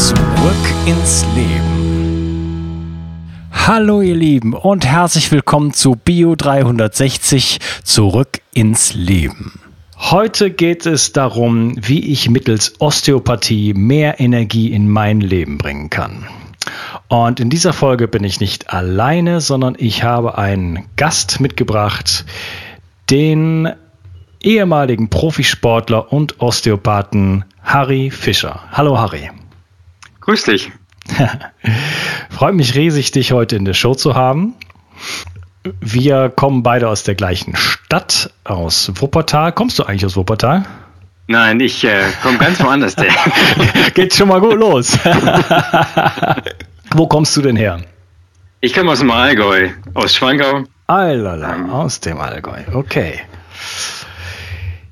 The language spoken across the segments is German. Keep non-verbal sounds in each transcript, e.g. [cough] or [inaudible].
Zurück ins Leben. Hallo ihr Lieben und herzlich willkommen zu Bio 360 Zurück ins Leben. Heute geht es darum, wie ich mittels Osteopathie mehr Energie in mein Leben bringen kann. Und in dieser Folge bin ich nicht alleine, sondern ich habe einen Gast mitgebracht, den ehemaligen Profisportler und Osteopathen Harry Fischer. Hallo Harry. Grüß dich. [laughs] Freut mich riesig, dich heute in der Show zu haben. Wir kommen beide aus der gleichen Stadt, aus Wuppertal. Kommst du eigentlich aus Wuppertal? Nein, ich äh, komme ganz woanders her. [laughs] Geht schon mal gut los. [laughs] Wo kommst du denn her? Ich komme aus dem Allgäu, aus Schwangau. Alala, ähm. aus dem Allgäu. Okay.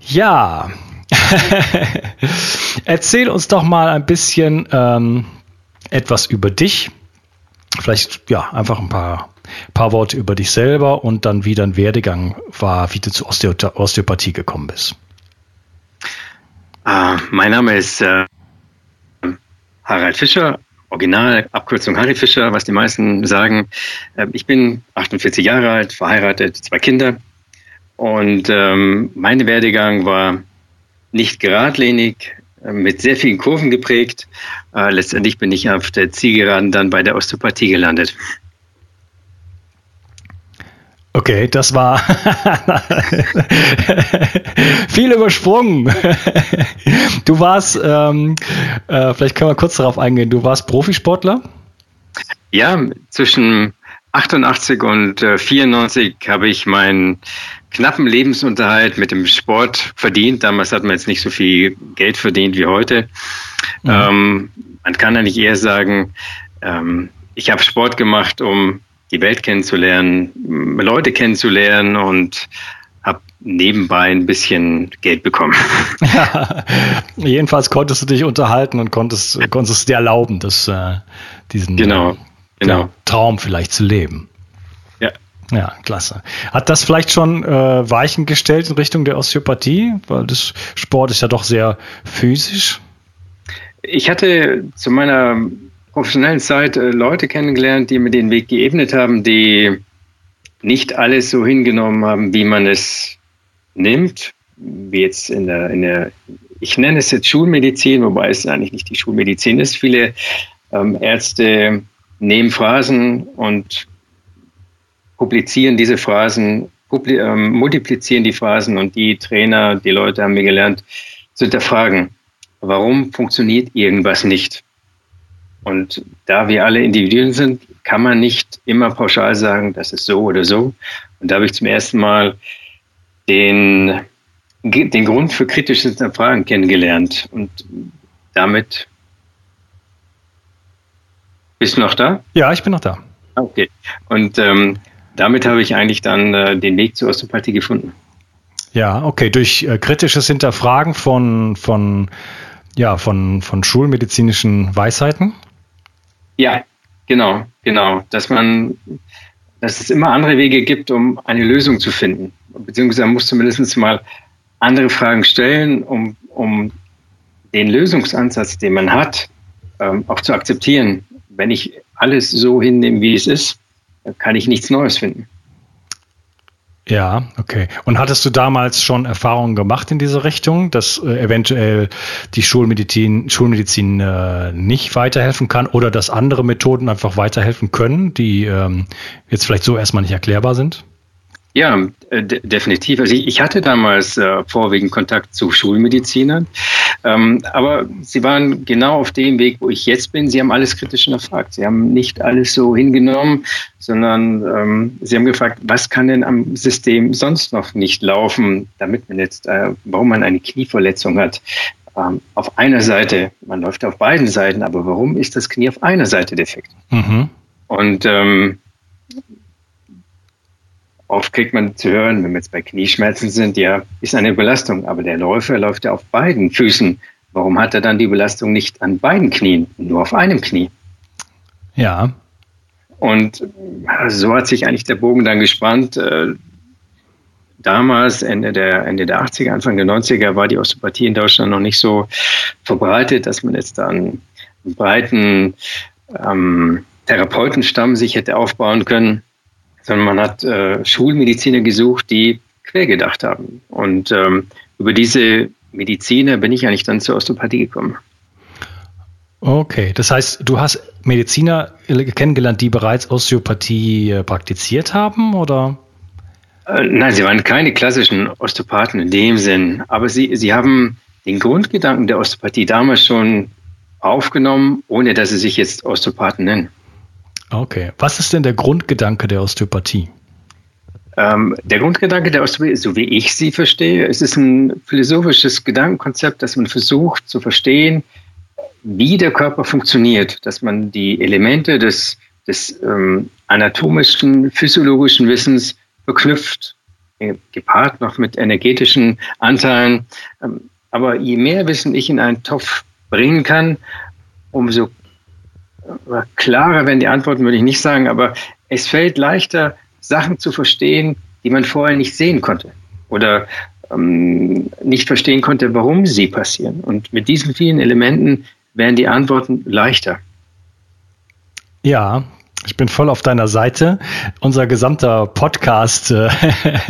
Ja, erzähl uns doch mal ein bisschen ähm, etwas über dich. Vielleicht ja einfach ein paar, paar Worte über dich selber und dann wie dein Werdegang war, wie du zur Osteopathie gekommen bist. Uh, mein Name ist äh, Harald Fischer, Original, Abkürzung Harry Fischer, was die meisten sagen. Äh, ich bin 48 Jahre alt, verheiratet, zwei Kinder und ähm, mein Werdegang war nicht geradlinig, mit sehr vielen Kurven geprägt. Äh, letztendlich bin ich auf der Zielgeraden dann bei der Osteopathie gelandet. Okay, das war [laughs] viel übersprungen. Du warst, ähm, äh, vielleicht können wir kurz darauf eingehen, du warst Profisportler? Ja, zwischen 88 und äh, 94 habe ich meinen knappen Lebensunterhalt mit dem Sport verdient. Damals hat man jetzt nicht so viel Geld verdient wie heute. Mhm. Ähm, man kann eigentlich eher sagen, ähm, ich habe Sport gemacht, um die Welt kennenzulernen, Leute kennenzulernen und habe nebenbei ein bisschen Geld bekommen. Ja, [laughs] jedenfalls konntest du dich unterhalten und konntest, konntest es dir erlauben, das, äh, diesen genau, genau. Traum vielleicht zu leben. Ja, klasse. Hat das vielleicht schon äh, Weichen gestellt in Richtung der Osteopathie? Weil das Sport ist ja doch sehr physisch. Ich hatte zu meiner professionellen Zeit äh, Leute kennengelernt, die mir den Weg geebnet haben, die nicht alles so hingenommen haben, wie man es nimmt, wie jetzt in der, in der ich nenne es jetzt Schulmedizin, wobei es eigentlich nicht die Schulmedizin ist. Viele ähm, Ärzte nehmen Phrasen und publizieren diese Phrasen, publi ähm, multiplizieren die Phrasen und die Trainer, die Leute haben mir gelernt, zu hinterfragen, warum funktioniert irgendwas nicht? Und da wir alle Individuen sind, kann man nicht immer pauschal sagen, das ist so oder so. Und da habe ich zum ersten Mal den, den Grund für kritisches Hinterfragen kennengelernt. Und damit bist du noch da? Ja, ich bin noch da. Okay. Und ähm, damit habe ich eigentlich dann äh, den Weg zur Osteopathie gefunden. Ja, okay, durch äh, kritisches Hinterfragen von, von, ja, von, von schulmedizinischen Weisheiten? Ja, genau, genau. Dass man, dass es immer andere Wege gibt, um eine Lösung zu finden. Beziehungsweise man muss zumindest mal andere Fragen stellen, um, um den Lösungsansatz, den man hat, ähm, auch zu akzeptieren. Wenn ich alles so hinnehme, wie es ist, kann ich nichts Neues finden. Ja, okay. Und hattest du damals schon Erfahrungen gemacht in diese Richtung, dass äh, eventuell die Schulmedizin, Schulmedizin äh, nicht weiterhelfen kann oder dass andere Methoden einfach weiterhelfen können, die ähm, jetzt vielleicht so erstmal nicht erklärbar sind? Ja, äh, definitiv. Also ich, ich hatte damals äh, vorwiegend Kontakt zu Schulmedizinern, ähm, aber sie waren genau auf dem Weg, wo ich jetzt bin. Sie haben alles kritisch hinterfragt. Sie haben nicht alles so hingenommen, sondern ähm, sie haben gefragt, was kann denn am System sonst noch nicht laufen, damit man jetzt, äh, warum man eine Knieverletzung hat, ähm, auf einer Seite, man läuft auf beiden Seiten, aber warum ist das Knie auf einer Seite defekt? Mhm. Und ähm, oft kriegt man zu hören, wenn wir jetzt bei Knieschmerzen sind, ja, ist eine Belastung, aber der Läufer läuft ja auf beiden Füßen. Warum hat er dann die Belastung nicht an beiden Knien, nur auf einem Knie? Ja. Und so hat sich eigentlich der Bogen dann gespannt. Äh, damals, Ende der, Ende der 80er, Anfang der 90er, war die Osteopathie in Deutschland noch nicht so verbreitet, dass man jetzt dann einen breiten ähm, Therapeutenstamm sich hätte aufbauen können, sondern man hat äh, Schulmediziner gesucht, die quer gedacht haben. Und ähm, über diese Mediziner bin ich eigentlich dann zur Osteopathie gekommen. Okay, das heißt, du hast Mediziner kennengelernt, die bereits Osteopathie äh, praktiziert haben, oder? Äh, nein, sie waren keine klassischen Osteopathen in dem Sinn, aber sie, sie haben den Grundgedanken der Osteopathie damals schon aufgenommen, ohne dass sie sich jetzt Osteopathen nennen. Okay. Was ist denn der Grundgedanke der Osteopathie? Ähm, der Grundgedanke der Osteopathie, so wie ich sie verstehe, es ist ein philosophisches Gedankenkonzept, dass man versucht zu verstehen, wie der Körper funktioniert, dass man die Elemente des, des ähm, anatomischen, physiologischen Wissens verknüpft, äh, gepaart noch mit energetischen Anteilen. Ähm, aber je mehr Wissen ich in einen Topf bringen kann, umso klarer werden die Antworten, würde ich nicht sagen, aber es fällt leichter, Sachen zu verstehen, die man vorher nicht sehen konnte oder ähm, nicht verstehen konnte, warum sie passieren. Und mit diesen vielen Elementen werden die Antworten leichter. Ja, ich bin voll auf deiner Seite. Unser gesamter Podcast äh,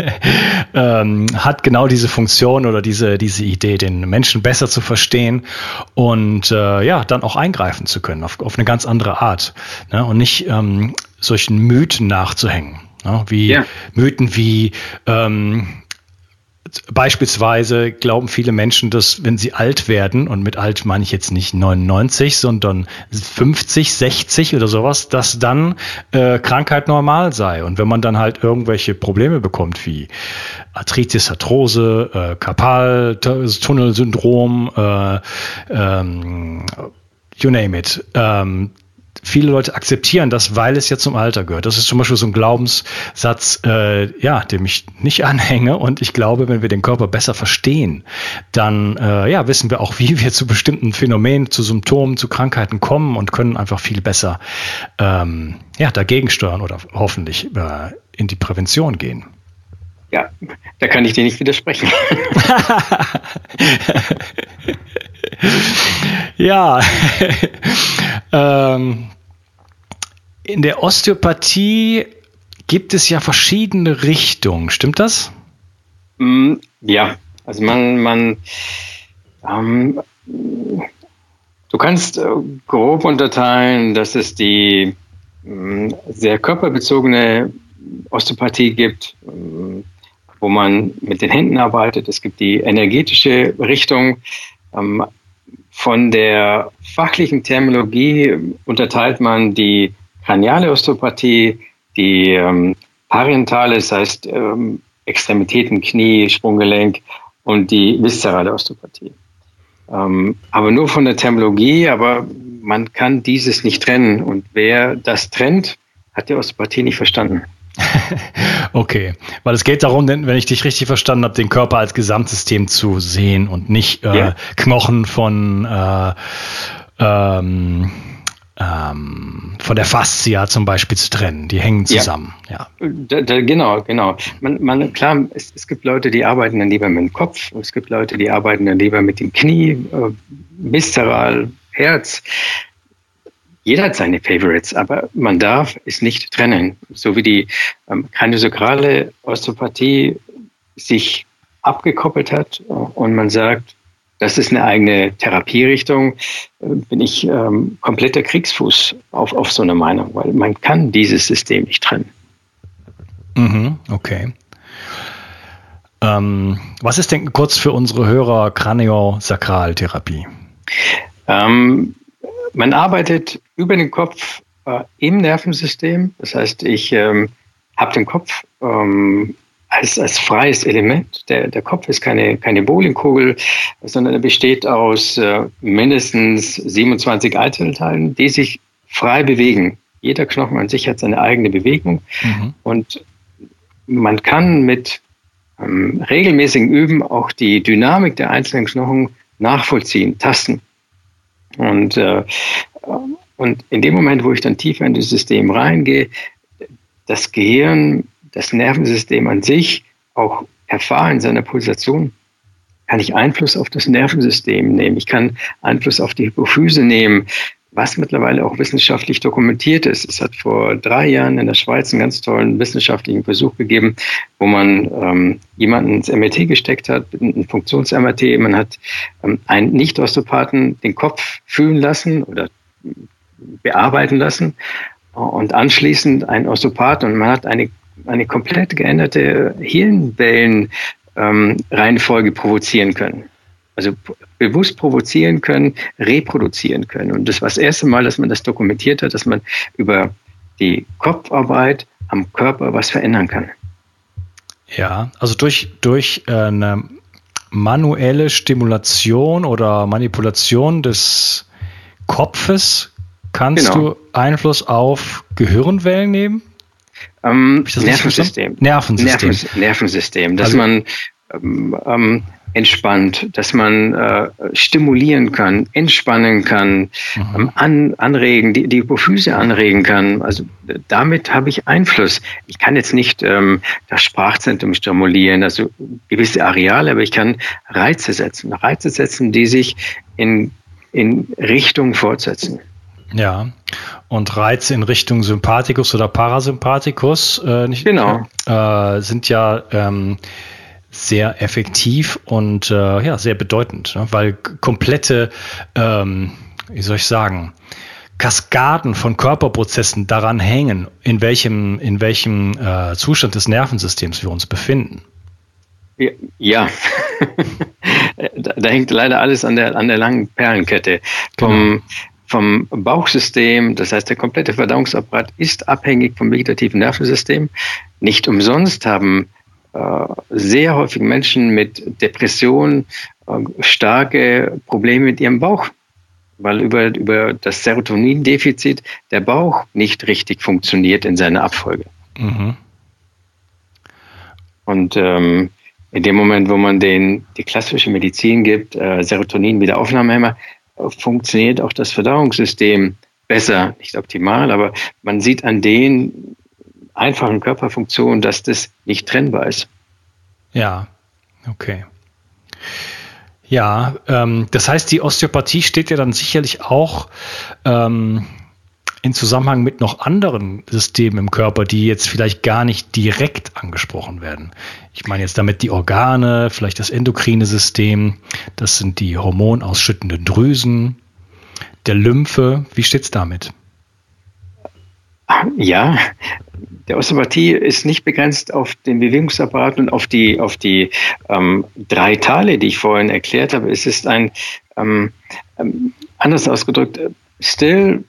[laughs] ähm, hat genau diese Funktion oder diese, diese Idee, den Menschen besser zu verstehen und äh, ja, dann auch eingreifen zu können auf, auf eine ganz andere Art. Ne? Und nicht ähm, solchen Mythen nachzuhängen. Ne? Wie ja. Mythen wie ähm, Beispielsweise glauben viele Menschen, dass wenn sie alt werden, und mit alt meine ich jetzt nicht 99, sondern 50, 60 oder sowas, dass dann äh, Krankheit normal sei. Und wenn man dann halt irgendwelche Probleme bekommt, wie Arthritis, Arthrose, äh, Karpaltunnelsyndrom, äh, ähm, you name it, ähm, viele Leute akzeptieren das, weil es ja zum Alter gehört. Das ist zum Beispiel so ein Glaubenssatz, äh, ja, dem ich nicht [laughs] anhänge. Und ich glaube, wenn wir den Körper besser verstehen, dann äh, ja, wissen wir auch, wie wir zu bestimmten Phänomenen, zu Symptomen, zu Krankheiten kommen und können einfach viel besser ähm, ja, dagegen steuern oder hoffentlich äh, in die Prävention gehen. Ja, da kann ich dir nicht widersprechen. [laughs] ja, [laughs] ähm, in der Osteopathie gibt es ja verschiedene Richtungen, stimmt das? Mm, ja, also man, man ähm, du kannst äh, grob unterteilen, dass es die äh, sehr körperbezogene Osteopathie gibt, äh, wo man mit den Händen arbeitet. Es gibt die energetische Richtung. Von der fachlichen Terminologie unterteilt man die kraniale Osteopathie, die ähm, parientale, das heißt ähm, Extremitäten, Knie, Sprunggelenk und die viszerale Osteopathie. Ähm, aber nur von der Terminologie, aber man kann dieses nicht trennen. Und wer das trennt, hat die Osteopathie nicht verstanden. [laughs] okay, weil es geht darum, wenn ich dich richtig verstanden habe, den Körper als Gesamtsystem zu sehen und nicht äh, ja. Knochen von äh, ähm, ähm, von der Fascia zum Beispiel zu trennen. Die hängen zusammen. Ja, ja. Da, da, genau, genau. Man, man, klar, es, es, gibt Leute, die arbeiten dann lieber mit dem Kopf. Es gibt Leute, die arbeiten dann lieber mit dem Knie, äh, viszeral, Herz. Jeder hat seine Favorites, aber man darf es nicht trennen. So wie die ähm, kraniosakrale Osteopathie sich abgekoppelt hat und man sagt, das ist eine eigene Therapierichtung, äh, bin ich ähm, kompletter Kriegsfuß auf, auf so eine Meinung, weil man kann dieses System nicht trennen. Mhm, okay. Ähm, was ist denn kurz für unsere Hörer Kraniosakraltherapie? Ähm, man arbeitet über den Kopf äh, im Nervensystem. Das heißt, ich ähm, habe den Kopf ähm, als, als freies Element. Der, der Kopf ist keine, keine Bowlingkugel, sondern er besteht aus äh, mindestens 27 Einzelteilen, die sich frei bewegen. Jeder Knochen an sich hat seine eigene Bewegung mhm. und man kann mit ähm, regelmäßigen Üben auch die Dynamik der einzelnen Knochen nachvollziehen, tasten. Und, äh, und in dem Moment, wo ich dann tiefer in das System reingehe, das Gehirn, das Nervensystem an sich auch erfahren in seiner Pulsation, kann ich Einfluss auf das Nervensystem nehmen. Ich kann Einfluss auf die Hypophyse nehmen was mittlerweile auch wissenschaftlich dokumentiert ist. Es hat vor drei Jahren in der Schweiz einen ganz tollen wissenschaftlichen Versuch gegeben, wo man ähm, jemanden ins MRT gesteckt hat, ein Funktions-MRT. Man hat ähm, einen Nicht-Osteopathen den Kopf fühlen lassen oder bearbeiten lassen und anschließend einen Osteopath und man hat eine, eine komplett geänderte Hirnwellen-Reihenfolge ähm, provozieren können also bewusst provozieren können, reproduzieren können. Und das war das erste Mal, dass man das dokumentiert hat, dass man über die Kopfarbeit am Körper was verändern kann. Ja, also durch, durch äh, eine manuelle Stimulation oder Manipulation des Kopfes kannst genau. du Einfluss auf Gehirnwellen nehmen? Ähm, Nervensystem. Nervensystem. Nervensystem. Nervensystem. Dass also, man ähm, ähm, entspannt, dass man äh, stimulieren kann, entspannen kann, mhm. ähm, an, anregen, die, die Hypophyse anregen kann. Also damit habe ich Einfluss. Ich kann jetzt nicht ähm, das Sprachzentrum stimulieren, also gewisse Areale, aber ich kann Reize setzen, Reize setzen, die sich in, in Richtung fortsetzen. Ja, und Reize in Richtung Sympathikus oder Parasympathikus äh, nicht, genau. Äh, sind ja ähm, sehr effektiv und äh, ja, sehr bedeutend, ne? weil komplette, ähm, wie soll ich sagen, Kaskaden von Körperprozessen daran hängen, in welchem, in welchem äh, Zustand des Nervensystems wir uns befinden. Ja, [laughs] da, da, hängt leider alles an der, an der langen Perlenkette. Vom, genau. vom Bauchsystem, das heißt, der komplette Verdauungsapparat ist abhängig vom vegetativen Nervensystem. Nicht umsonst haben sehr häufig Menschen mit Depressionen äh, starke Probleme mit ihrem Bauch, weil über, über das Serotonindefizit der Bauch nicht richtig funktioniert in seiner Abfolge. Mhm. Und ähm, in dem Moment, wo man den, die klassische Medizin gibt, äh, Serotonin Wiederaufnahmehemmer, funktioniert auch das Verdauungssystem besser, nicht optimal, aber man sieht an den einfachen Körperfunktionen, dass das nicht trennbar ist. Ja, okay. Ja, ähm, das heißt, die Osteopathie steht ja dann sicherlich auch ähm, in Zusammenhang mit noch anderen Systemen im Körper, die jetzt vielleicht gar nicht direkt angesprochen werden. Ich meine jetzt damit die Organe, vielleicht das endokrine System, das sind die hormonausschüttenden Drüsen, der Lymphe. Wie steht's damit? Ja, der Osteopathie ist nicht begrenzt auf den Bewegungsapparat und auf die, auf die ähm, drei Teile, die ich vorhin erklärt habe. Es ist ein, ähm, ähm, anders ausgedrückt, Still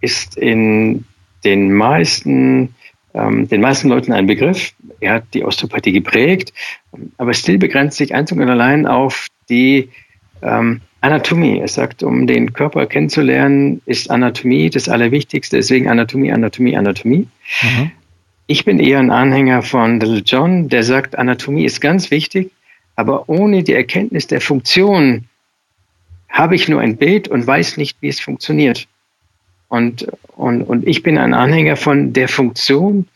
ist in den meisten, ähm, den meisten Leuten ein Begriff. Er hat die Osteopathie geprägt, aber Still begrenzt sich einzig und allein auf die ähm, Anatomie. Er sagt, um den Körper kennenzulernen, ist Anatomie das Allerwichtigste. Deswegen Anatomie, Anatomie, Anatomie. Mhm. Ich bin eher ein Anhänger von Little John, der sagt, Anatomie ist ganz wichtig, aber ohne die Erkenntnis der Funktion habe ich nur ein Bild und weiß nicht, wie es funktioniert. Und, und, und ich bin ein Anhänger von der Funktion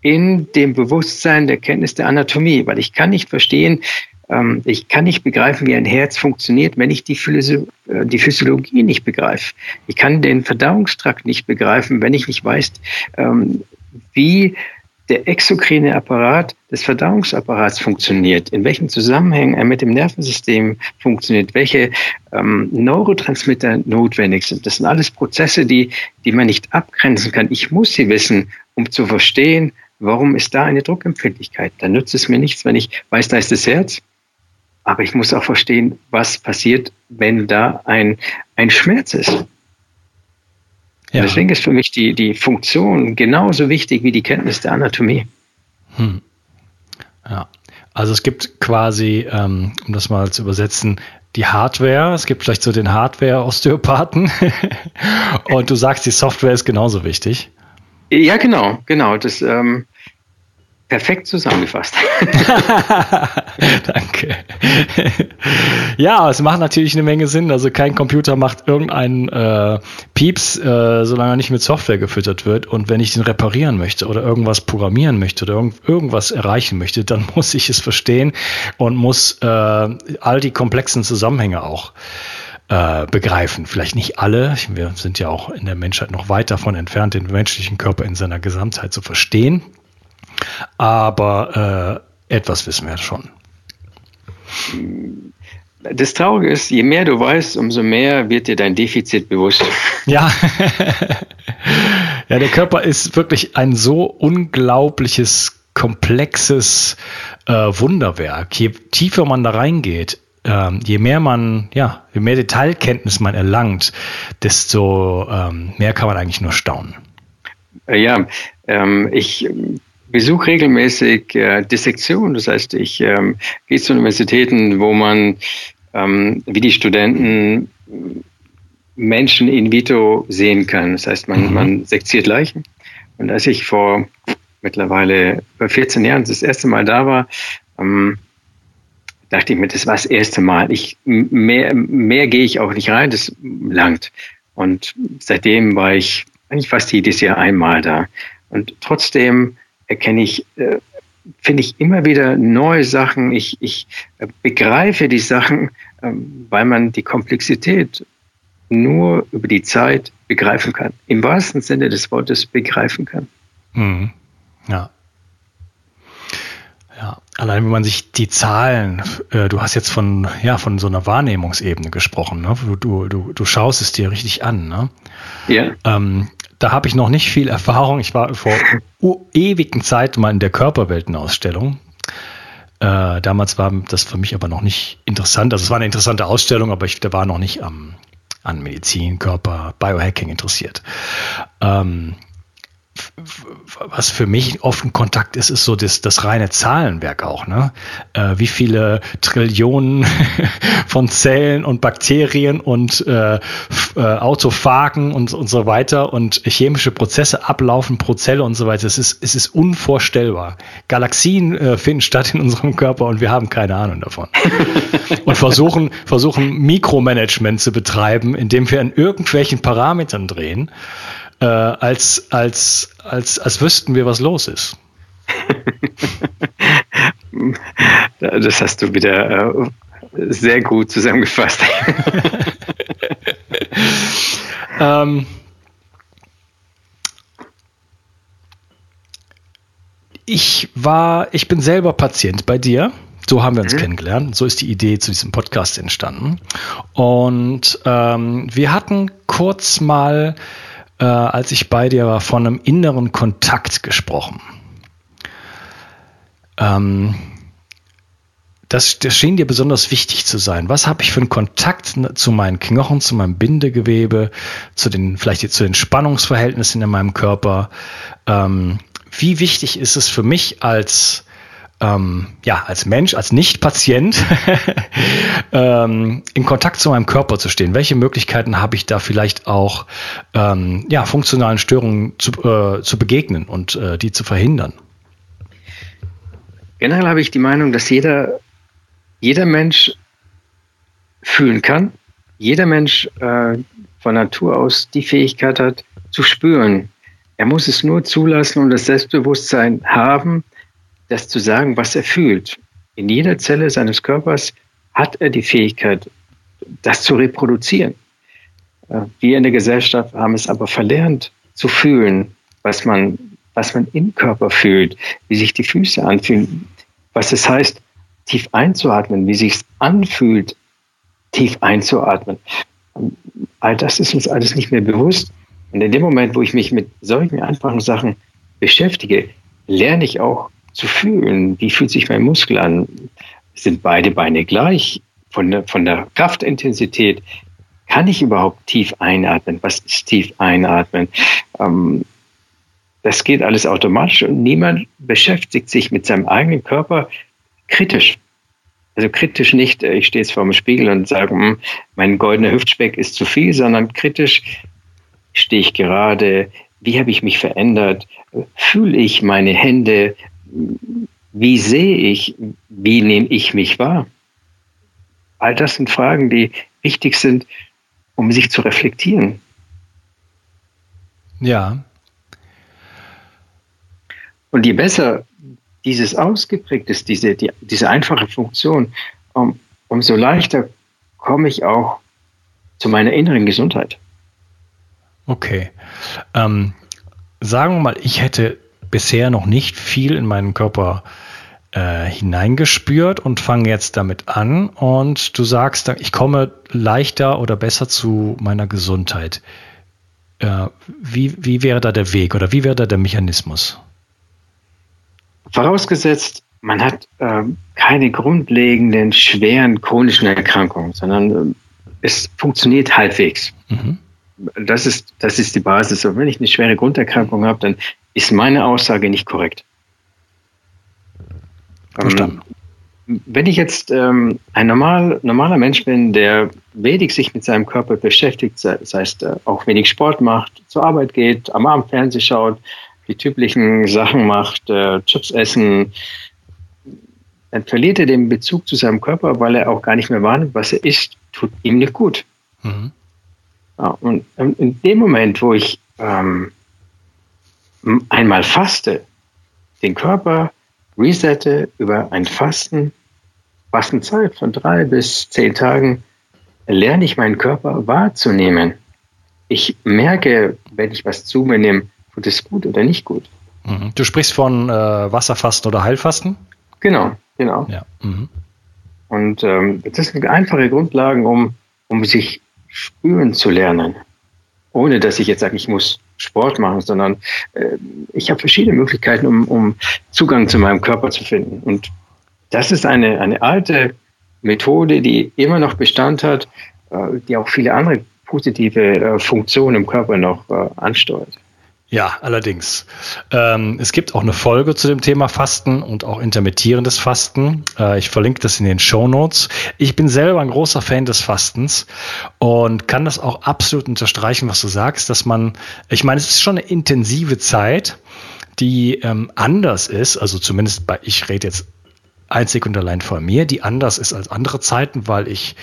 in dem Bewusstsein der Kenntnis der Anatomie, weil ich kann nicht verstehen, ich kann nicht begreifen, wie ein Herz funktioniert, wenn ich die, Physio äh, die Physiologie nicht begreife. Ich kann den Verdauungstrakt nicht begreifen, wenn ich nicht weiß, ähm, wie der exokrine Apparat des Verdauungsapparats funktioniert, in welchen Zusammenhängen er mit dem Nervensystem funktioniert, welche ähm, Neurotransmitter notwendig sind. Das sind alles Prozesse, die, die man nicht abgrenzen kann. Ich muss sie wissen, um zu verstehen, warum ist da eine Druckempfindlichkeit. Da nützt es mir nichts, wenn ich weiß, da ist das Herz, aber ich muss auch verstehen, was passiert, wenn da ein, ein Schmerz ist. Ja. Deswegen ist für mich die, die Funktion genauso wichtig wie die Kenntnis der Anatomie. Hm. Ja. Also es gibt quasi, ähm, um das mal zu übersetzen, die Hardware. Es gibt vielleicht so den Hardware-Osteopathen. [laughs] Und du sagst, die Software ist genauso wichtig. Ja, genau, genau. Das, ähm, Perfekt zusammengefasst. [laughs] [laughs] Danke. ja, es macht natürlich eine Menge Sinn. Also kein Computer macht irgendeinen äh, Pieps, äh, solange er nicht mit Software gefüttert wird. Und wenn ich den reparieren möchte oder irgendwas programmieren möchte oder irgend, irgendwas erreichen möchte, dann [laughs] muss ich es verstehen und muss äh, all die komplexen Zusammenhänge auch äh, begreifen. Vielleicht nicht alle. Wir sind ja auch in der Menschheit noch weit davon entfernt, den menschlichen Körper in seiner Gesamtheit zu verstehen. Aber äh, etwas wissen wir schon. Das Traurige ist, je mehr du weißt, umso mehr wird dir dein Defizit bewusst. [laughs] Ja. ja, der Körper ist wirklich ein so unglaubliches, komplexes äh, Wunderwerk. Je tiefer man da reingeht, ähm, je mehr man, ja, je mehr Detailkenntnis man erlangt, desto ähm, mehr kann man eigentlich nur staunen. Ja, ähm, ich besuche regelmäßig äh, Dissektionen. Das heißt, ich ähm, gehe zu Universitäten, wo man ähm, wie die Studenten Menschen in vitro sehen kann. Das heißt, man, mhm. man seziert Leichen. Und als ich vor mittlerweile über 14 Jahren das erste Mal da war, ähm, dachte ich mir, das war das erste Mal. Ich, mehr, mehr gehe ich auch nicht rein, das langt. Und seitdem war ich eigentlich fast jedes Jahr einmal da. Und trotzdem erkenne ich, äh, finde ich immer wieder neue Sachen. Ich, ich äh, begreife die Sachen, äh, weil man die Komplexität nur über die Zeit begreifen kann. Im wahrsten Sinne des Wortes begreifen kann. Mhm. Ja. Ja, allein wenn man sich die Zahlen, äh, du hast jetzt von, ja, von so einer Wahrnehmungsebene gesprochen, ne? du, du, du schaust es dir richtig an. Ne? Ja. Ähm, da habe ich noch nicht viel Erfahrung. Ich war vor ewigen Zeit mal in der Körperweltenausstellung. Äh, damals war das für mich aber noch nicht interessant. Also es war eine interessante Ausstellung, aber ich war noch nicht am, an Medizin, Körper, Biohacking interessiert. Ähm, was für mich oft ein Kontakt ist, ist so das, das reine Zahlenwerk auch. Ne? Äh, wie viele Trillionen [laughs] von Zellen und Bakterien und äh, äh, Autophagen und, und so weiter und chemische Prozesse ablaufen pro Zelle und so weiter. Es ist, es ist unvorstellbar. Galaxien äh, finden statt in unserem Körper und wir haben keine Ahnung davon. [laughs] und versuchen, versuchen Mikromanagement zu betreiben, indem wir an irgendwelchen Parametern drehen äh, als, als, als, als wüssten wir, was los ist. [laughs] das hast du wieder äh, sehr gut zusammengefasst. [laughs] ähm, ich war, ich bin selber Patient bei dir. So haben wir uns mhm. kennengelernt. So ist die Idee zu diesem Podcast entstanden. Und ähm, wir hatten kurz mal äh, als ich bei dir war, von einem inneren Kontakt gesprochen. Ähm, das, das schien dir besonders wichtig zu sein. Was habe ich für einen Kontakt zu meinen Knochen, zu meinem Bindegewebe, zu den, vielleicht zu den Spannungsverhältnissen in meinem Körper? Ähm, wie wichtig ist es für mich als ähm, ja, als Mensch, als Nicht-Patient [laughs] ähm, in Kontakt zu meinem Körper zu stehen? Welche Möglichkeiten habe ich da vielleicht auch, ähm, ja, funktionalen Störungen zu, äh, zu begegnen und äh, die zu verhindern? Generell habe ich die Meinung, dass jeder, jeder Mensch fühlen kann, jeder Mensch äh, von Natur aus die Fähigkeit hat, zu spüren. Er muss es nur zulassen und das Selbstbewusstsein haben, das zu sagen, was er fühlt. In jeder Zelle seines Körpers hat er die Fähigkeit, das zu reproduzieren. Äh, wir in der Gesellschaft haben es aber verlernt zu fühlen, was man, was man im Körper fühlt, wie sich die Füße anfühlen, was es heißt, tief einzuatmen, wie sich es anfühlt, tief einzuatmen. All das ist uns alles nicht mehr bewusst. Und in dem Moment, wo ich mich mit solchen einfachen Sachen beschäftige, lerne ich auch zu fühlen. Wie fühlt sich mein Muskel an? Sind beide Beine gleich? Von der, von der Kraftintensität kann ich überhaupt tief einatmen? Was ist tief einatmen? Ähm, das geht alles automatisch und niemand beschäftigt sich mit seinem eigenen Körper kritisch. Also kritisch nicht, äh, ich stehe jetzt vor dem Spiegel und sage, hm, mein goldener Hüftspeck ist zu viel, sondern kritisch stehe ich gerade, wie habe ich mich verändert, fühle ich meine Hände, wie sehe ich, wie nehme ich mich wahr. All das sind Fragen, die wichtig sind, um sich zu reflektieren. Ja. Und je besser dieses ausgeprägt ist, diese, die, diese einfache Funktion, um, umso leichter komme ich auch zu meiner inneren Gesundheit. Okay. Ähm, sagen wir mal, ich hätte bisher noch nicht viel in meinen Körper äh, hineingespürt und fange jetzt damit an. Und du sagst, ich komme leichter oder besser zu meiner Gesundheit. Äh, wie, wie wäre da der Weg oder wie wäre da der Mechanismus? Vorausgesetzt, man hat äh, keine grundlegenden, schweren chronischen Erkrankungen, sondern äh, es funktioniert halbwegs. Mhm. Das, ist, das ist die Basis. Und wenn ich eine schwere Grunderkrankung habe, dann ist meine Aussage nicht korrekt. Verstanden. Ähm, wenn ich jetzt ähm, ein normal, normaler Mensch bin, der wenig sich mit seinem Körper beschäftigt, das heißt äh, auch wenig Sport macht, zur Arbeit geht, am Abend Fernsehen schaut, die typischen Sachen macht, äh, Chips essen, dann verliert er den Bezug zu seinem Körper, weil er auch gar nicht mehr wahrnimmt, was er isst, tut ihm nicht gut. Mhm. Ja, und in dem Moment, wo ich ähm, einmal faste, den Körper resette über ein Fasten, Fastenzeit von drei bis zehn Tagen, lerne ich meinen Körper wahrzunehmen. Ich merke, wenn ich was zu mir nehme, tut es gut oder nicht gut. Mhm. Du sprichst von äh, Wasserfasten oder Heilfasten? Genau, genau. Ja. Mhm. Und ähm, das sind einfache Grundlagen, um, um sich spüren zu lernen. Ohne dass ich jetzt sage, ich muss Sport machen, sondern äh, ich habe verschiedene Möglichkeiten, um, um Zugang zu meinem Körper zu finden. Und das ist eine, eine alte Methode, die immer noch Bestand hat, äh, die auch viele andere positive äh, Funktionen im Körper noch äh, ansteuert. Ja, allerdings. Ähm, es gibt auch eine Folge zu dem Thema Fasten und auch intermittierendes Fasten. Äh, ich verlinke das in den Show Notes. Ich bin selber ein großer Fan des Fastens und kann das auch absolut unterstreichen, was du sagst, dass man, ich meine, es ist schon eine intensive Zeit, die ähm, anders ist, also zumindest bei, ich rede jetzt einzig und allein von mir, die anders ist als andere Zeiten, weil ich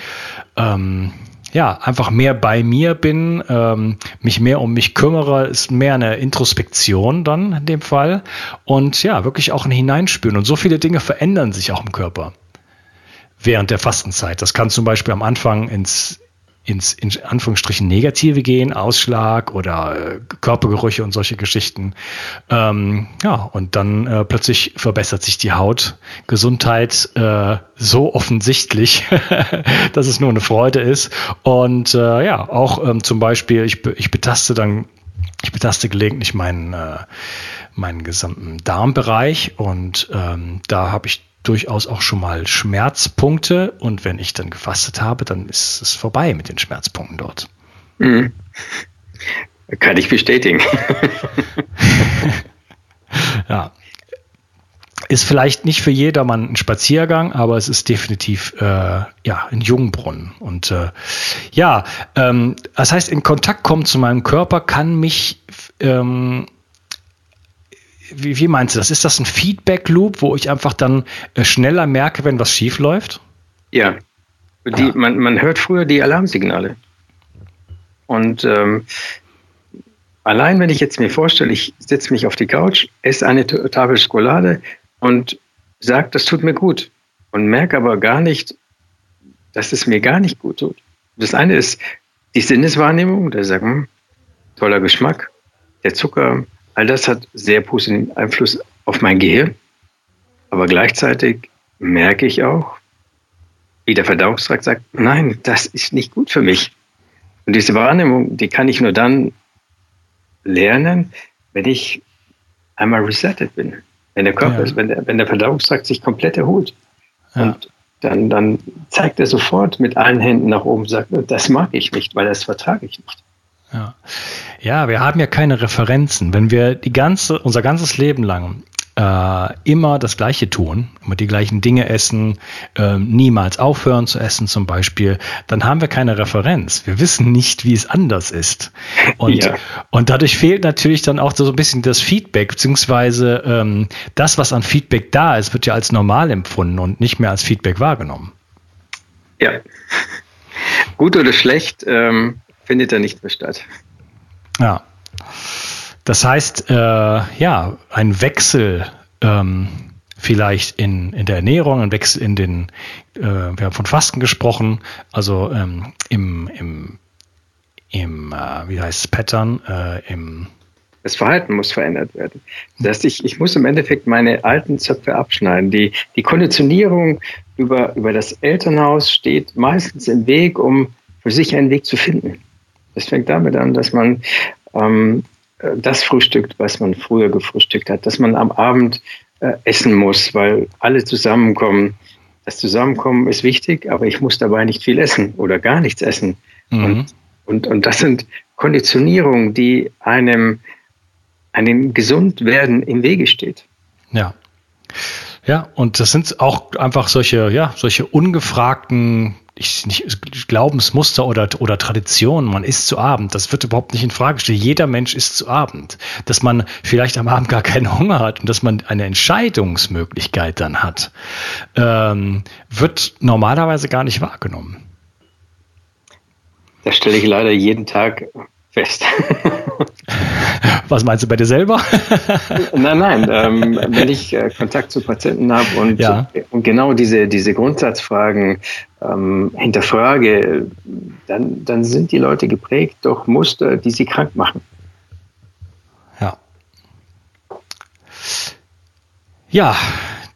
ähm, ja, einfach mehr bei mir bin, ähm, mich mehr um mich kümmere, ist mehr eine Introspektion dann in dem Fall und ja, wirklich auch ein Hineinspüren. Und so viele Dinge verändern sich auch im Körper während der Fastenzeit. Das kann zum Beispiel am Anfang ins ins in Anführungsstrichen Negative gehen, Ausschlag oder äh, Körpergerüche und solche Geschichten. Ähm, ja, und dann äh, plötzlich verbessert sich die Hautgesundheit äh, so offensichtlich, [laughs] dass es nur eine Freude ist. Und äh, ja, auch ähm, zum Beispiel, ich, ich betaste dann, ich betaste gelegentlich meinen, äh, meinen gesamten Darmbereich und ähm, da habe ich durchaus auch schon mal Schmerzpunkte und wenn ich dann gefastet habe, dann ist es vorbei mit den Schmerzpunkten dort. Mhm. Kann ich bestätigen. [laughs] ja. Ist vielleicht nicht für jedermann ein Spaziergang, aber es ist definitiv äh, ja ein Jungbrunnen. Und äh, ja, ähm, das heißt, in Kontakt kommen zu meinem Körper kann mich ähm, wie, wie meinst du das? Ist das ein Feedback-Loop, wo ich einfach dann äh, schneller merke, wenn was schief läuft? Ja. Die, ja. Man, man hört früher die Alarmsignale. Und ähm, allein wenn ich jetzt mir vorstelle, ich setze mich auf die Couch, esse eine Tafel Schokolade und sage, das tut mir gut. Und merke aber gar nicht, dass es mir gar nicht gut tut. Das eine ist die Sinneswahrnehmung, der sagt, hm, toller Geschmack, der Zucker, All das hat sehr positiven Einfluss auf mein Gehirn. Aber gleichzeitig merke ich auch, wie der Verdauungstrakt sagt, nein, das ist nicht gut für mich. Und diese Wahrnehmung, die kann ich nur dann lernen, wenn ich einmal resettet bin. Wenn der Körper, ja. wenn, der, wenn der Verdauungstrakt sich komplett erholt. Ja. Und dann, dann zeigt er sofort mit allen Händen nach oben, sagt, das mag ich nicht, weil das vertrage ich nicht. Ja. Ja, wir haben ja keine Referenzen. Wenn wir die ganze, unser ganzes Leben lang äh, immer das Gleiche tun, immer die gleichen Dinge essen, äh, niemals aufhören zu essen zum Beispiel, dann haben wir keine Referenz. Wir wissen nicht, wie es anders ist. Und, ja. und dadurch fehlt natürlich dann auch so ein bisschen das Feedback, beziehungsweise ähm, das, was an Feedback da ist, wird ja als normal empfunden und nicht mehr als Feedback wahrgenommen. Ja. [laughs] Gut oder schlecht ähm, findet da nicht mehr statt. Ja. Das heißt, äh, ja, ein Wechsel ähm, vielleicht in, in der Ernährung, ein Wechsel in den, äh, wir haben von Fasten gesprochen, also ähm, im, im, im äh, wie heißt es, Pattern, äh, im das Verhalten muss verändert werden. Das heißt, ich, ich muss im Endeffekt meine alten Zöpfe abschneiden. Die, die Konditionierung über, über das Elternhaus steht meistens im Weg, um für sich einen Weg zu finden. Das fängt damit an, dass man ähm, das frühstückt, was man früher gefrühstückt hat, dass man am Abend äh, essen muss, weil alle zusammenkommen. Das Zusammenkommen ist wichtig, aber ich muss dabei nicht viel essen oder gar nichts essen. Mhm. Und, und, und das sind Konditionierungen, die einem, einem Gesundwerden im Wege steht. Ja. Ja, und das sind auch einfach solche, ja, solche ungefragten ich, nicht, Glaubensmuster oder, oder Traditionen, man isst zu Abend, das wird überhaupt nicht in Frage gestellt. Jeder Mensch isst zu Abend. Dass man vielleicht am Abend gar keinen Hunger hat und dass man eine Entscheidungsmöglichkeit dann hat, ähm, wird normalerweise gar nicht wahrgenommen. Das stelle ich leider jeden Tag fest. [laughs] Was meinst du bei dir selber? [laughs] nein, nein. Ähm, wenn ich äh, Kontakt zu Patienten habe und, ja. und genau diese, diese Grundsatzfragen ähm, hinterfrage, dann, dann sind die Leute geprägt durch Muster, die sie krank machen. Ja. Ja,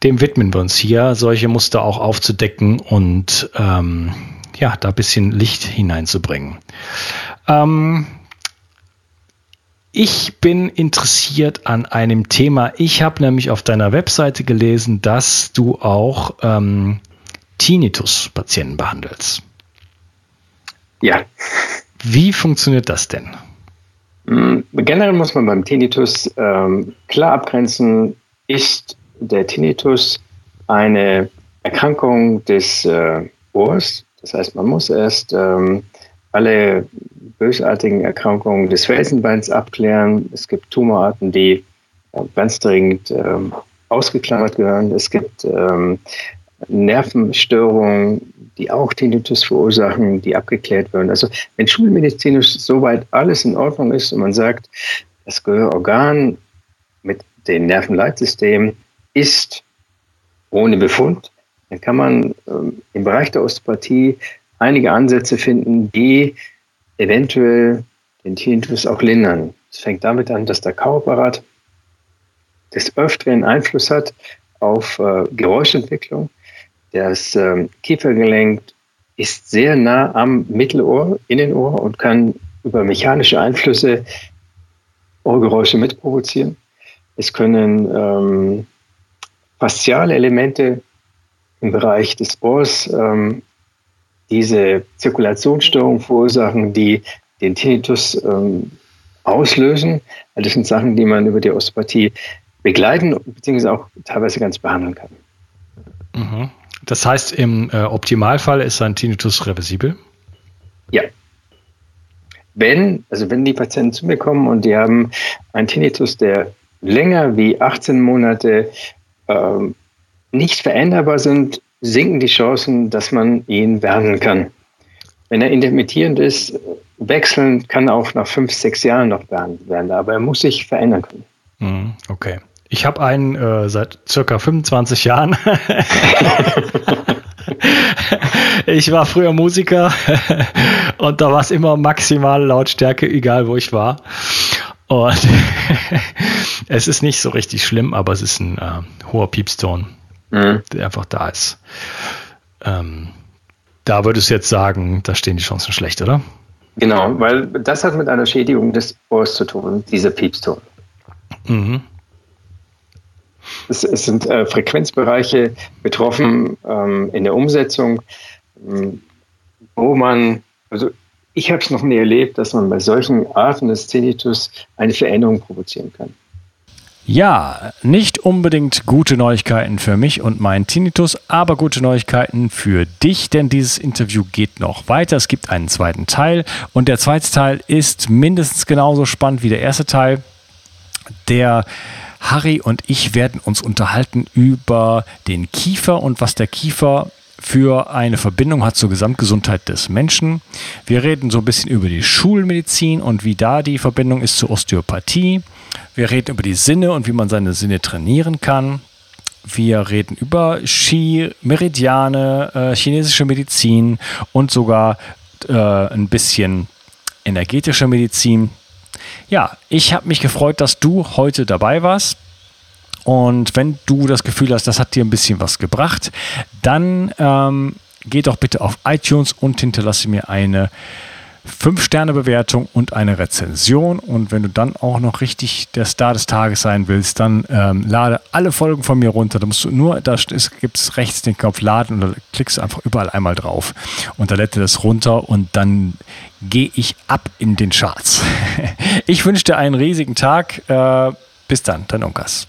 dem widmen wir uns hier, solche Muster auch aufzudecken und ähm, ja, da ein bisschen Licht hineinzubringen. Ähm, ich bin interessiert an einem Thema. Ich habe nämlich auf deiner Webseite gelesen, dass du auch ähm, Tinnitus-Patienten behandelst. Ja. Wie funktioniert das denn? Mm, generell muss man beim Tinnitus ähm, klar abgrenzen, ist der Tinnitus eine Erkrankung des äh, Ohrs. Das heißt, man muss erst ähm, alle bösartigen Erkrankungen des Felsenbeins abklären. Es gibt Tumorarten, die äh, ganz dringend ähm, ausgeklammert gehören. Es gibt ähm, Nervenstörungen, die auch Tinnitus verursachen, die abgeklärt werden. Also wenn schulmedizinisch soweit alles in Ordnung ist und man sagt, das Gehörorgan mit dem Nervenleitsystem ist ohne Befund, dann kann man ähm, im Bereich der Osteopathie einige Ansätze finden, die eventuell den Tinnitus auch lindern. Es fängt damit an, dass der Kauapparat des Öfteren Einfluss hat auf äh, Geräuschentwicklung. Das ähm, Kiefergelenk ist sehr nah am Mittelohr, Innenohr und kann über mechanische Einflüsse Ohrgeräusche mitprovozieren. Es können ähm, fasziale Elemente im Bereich des Ohrs ähm, diese Zirkulationsstörungen verursachen, die den Tinnitus ähm, auslösen. Das sind Sachen, die man über die Osteopathie begleiten bzw. auch teilweise ganz behandeln kann. Mhm. Das heißt, im äh, Optimalfall ist ein Tinnitus reversibel? Ja. Wenn, also wenn die Patienten zu mir kommen und die haben einen Tinnitus, der länger wie 18 Monate ähm, nicht veränderbar sind, sinken die Chancen, dass man ihn behandeln kann. Wenn er intermittierend ist, wechseln kann auch nach fünf, sechs Jahren noch werden, aber er muss sich verändern können. Mhm, okay. Ich habe einen äh, seit circa 25 Jahren. [laughs] ich war früher Musiker [laughs] und da war es immer maximal Lautstärke, egal wo ich war. Und [laughs] es ist nicht so richtig schlimm, aber es ist ein äh, hoher Piepston mhm. der einfach da ist. Ähm, da würdest du jetzt sagen, da stehen die Chancen schlecht, oder? Genau, weil das hat mit einer Schädigung des Ohrs zu tun, dieser Piepston. Mhm. Es, es, sind äh, Frequenzbereiche betroffen ähm, in der Umsetzung, ähm, wo man, also ich habe es noch nie erlebt, dass man bei solchen Arten des Tinnitus eine Veränderung provozieren kann. Ja, nicht unbedingt gute Neuigkeiten für mich und meinen Tinnitus, aber gute Neuigkeiten für dich, denn dieses Interview geht noch weiter. Es gibt einen zweiten Teil und der zweite Teil ist mindestens genauso spannend wie der erste Teil. Der Harry und ich werden uns unterhalten über den Kiefer und was der Kiefer für eine Verbindung hat zur Gesamtgesundheit des Menschen. Wir reden so ein bisschen über die Schulmedizin und wie da die Verbindung ist zur Osteopathie. Wir reden über die Sinne und wie man seine Sinne trainieren kann. Wir reden über Ski, Meridiane, äh, chinesische Medizin und sogar äh, ein bisschen energetische Medizin. Ja, ich habe mich gefreut, dass du heute dabei warst. Und wenn du das Gefühl hast, das hat dir ein bisschen was gebracht, dann ähm, geh doch bitte auf iTunes und hinterlasse mir eine 5-Sterne-Bewertung und eine Rezension. Und wenn du dann auch noch richtig der Star des Tages sein willst, dann ähm, lade alle Folgen von mir runter. Da musst du nur, da gibt es rechts den Knopf Laden und da klickst du einfach überall einmal drauf. Und da lädt das runter und dann gehe ich ab in den Charts. [laughs] ich wünsche dir einen riesigen Tag. Äh, bis dann, dein Unkas.